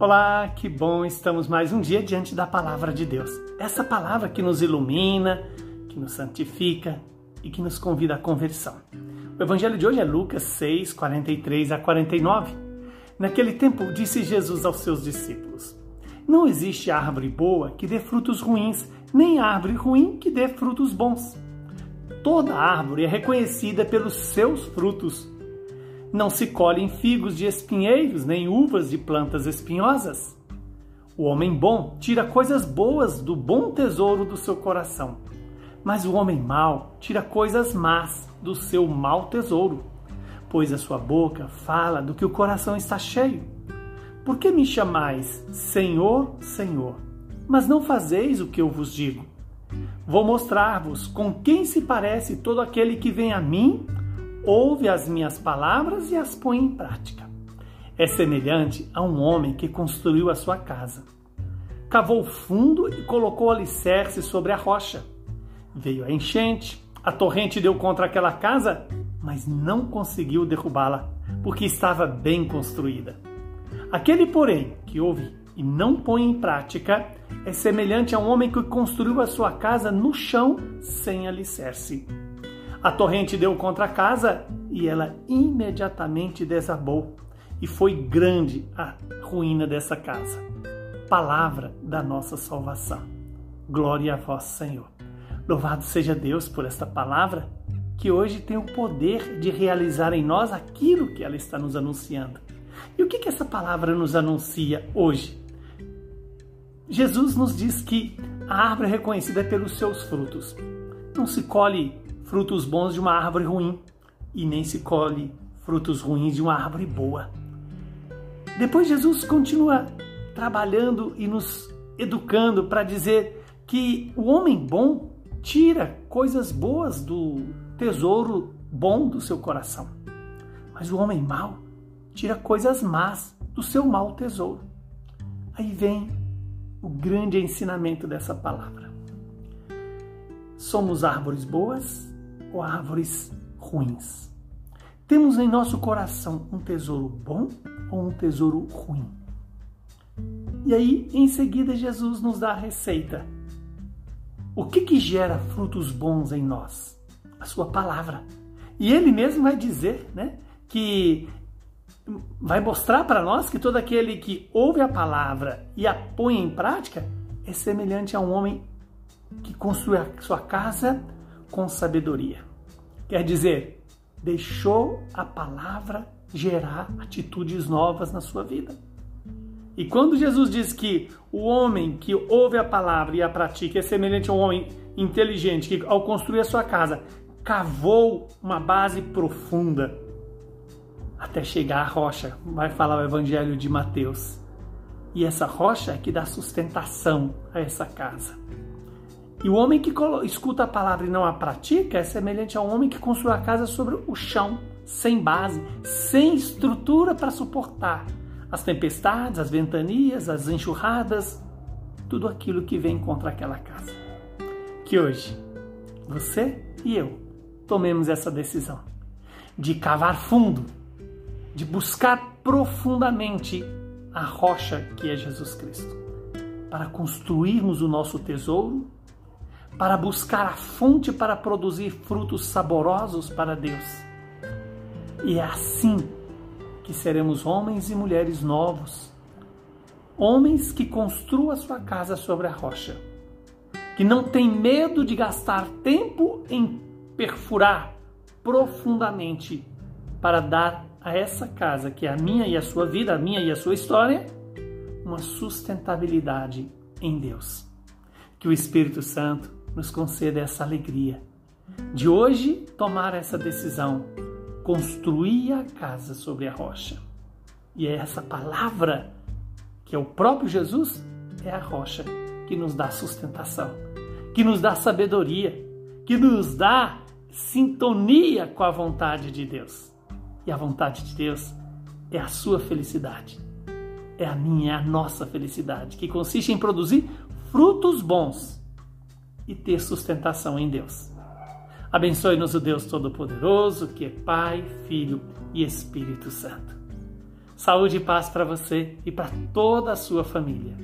Olá, que bom, estamos mais um dia diante da palavra de Deus. Essa palavra que nos ilumina, que nos santifica e que nos convida à conversão. O evangelho de hoje é Lucas 6, 43 a 49. Naquele tempo, disse Jesus aos seus discípulos: Não existe árvore boa que dê frutos ruins, nem árvore ruim que dê frutos bons. Toda árvore é reconhecida pelos seus frutos. Não se colhem figos de espinheiros, nem uvas de plantas espinhosas. O homem bom tira coisas boas do bom tesouro do seu coração, mas o homem mau tira coisas más do seu mau tesouro, pois a sua boca fala do que o coração está cheio. Por que me chamais Senhor, Senhor, mas não fazeis o que eu vos digo? Vou mostrar-vos com quem se parece todo aquele que vem a mim ouve as minhas palavras e as põe em prática. É semelhante a um homem que construiu a sua casa. Cavou fundo e colocou alicerce sobre a rocha. Veio a enchente, a torrente deu contra aquela casa, mas não conseguiu derrubá-la, porque estava bem construída. Aquele, porém, que ouve e não põe em prática, é semelhante a um homem que construiu a sua casa no chão sem alicerce. A torrente deu contra a casa e ela imediatamente desabou, e foi grande a ruína dessa casa. Palavra da nossa salvação. Glória a vós, Senhor. Louvado seja Deus por esta palavra que hoje tem o poder de realizar em nós aquilo que ela está nos anunciando. E o que, que essa palavra nos anuncia hoje? Jesus nos diz que a árvore é reconhecida pelos seus frutos. Não se colhe frutos bons de uma árvore ruim e nem se colhe frutos ruins de uma árvore boa. Depois Jesus continua trabalhando e nos educando para dizer que o homem bom tira coisas boas do tesouro bom do seu coração, mas o homem mau tira coisas más do seu mau tesouro. Aí vem o grande ensinamento dessa palavra. Somos árvores boas ou árvores ruins? Temos em nosso coração um tesouro bom ou um tesouro ruim? E aí, em seguida, Jesus nos dá a receita. O que, que gera frutos bons em nós? A sua palavra. E ele mesmo vai dizer, né, que vai mostrar para nós que todo aquele que ouve a palavra e a põe em prática é semelhante a um homem que construi a sua casa com sabedoria. Quer dizer, deixou a palavra gerar atitudes novas na sua vida. E quando Jesus diz que o homem que ouve a palavra e a pratica é semelhante a um homem inteligente que, ao construir a sua casa, cavou uma base profunda até chegar à rocha, vai falar o Evangelho de Mateus. E essa rocha é que dá sustentação a essa casa. E o homem que escuta a palavra e não a pratica é semelhante a um homem que construiu a casa sobre o chão, sem base, sem estrutura para suportar as tempestades, as ventanias, as enxurradas, tudo aquilo que vem contra aquela casa. Que hoje você e eu tomemos essa decisão de cavar fundo, de buscar profundamente a rocha que é Jesus Cristo, para construirmos o nosso tesouro para buscar a fonte para produzir frutos saborosos para Deus. E é assim que seremos homens e mulheres novos, homens que construam a sua casa sobre a rocha, que não tem medo de gastar tempo em perfurar profundamente para dar a essa casa, que é a minha e a sua vida, a minha e a sua história, uma sustentabilidade em Deus. Que o Espírito Santo nos conceda essa alegria de hoje tomar essa decisão, construir a casa sobre a rocha. E é essa palavra, que é o próprio Jesus, é a rocha que nos dá sustentação, que nos dá sabedoria, que nos dá sintonia com a vontade de Deus. E a vontade de Deus é a sua felicidade, é a minha, é a nossa felicidade, que consiste em produzir frutos bons e ter sustentação em Deus. Abençoe-nos o Deus Todo-Poderoso, que é Pai, Filho e Espírito Santo. Saúde e paz para você e para toda a sua família.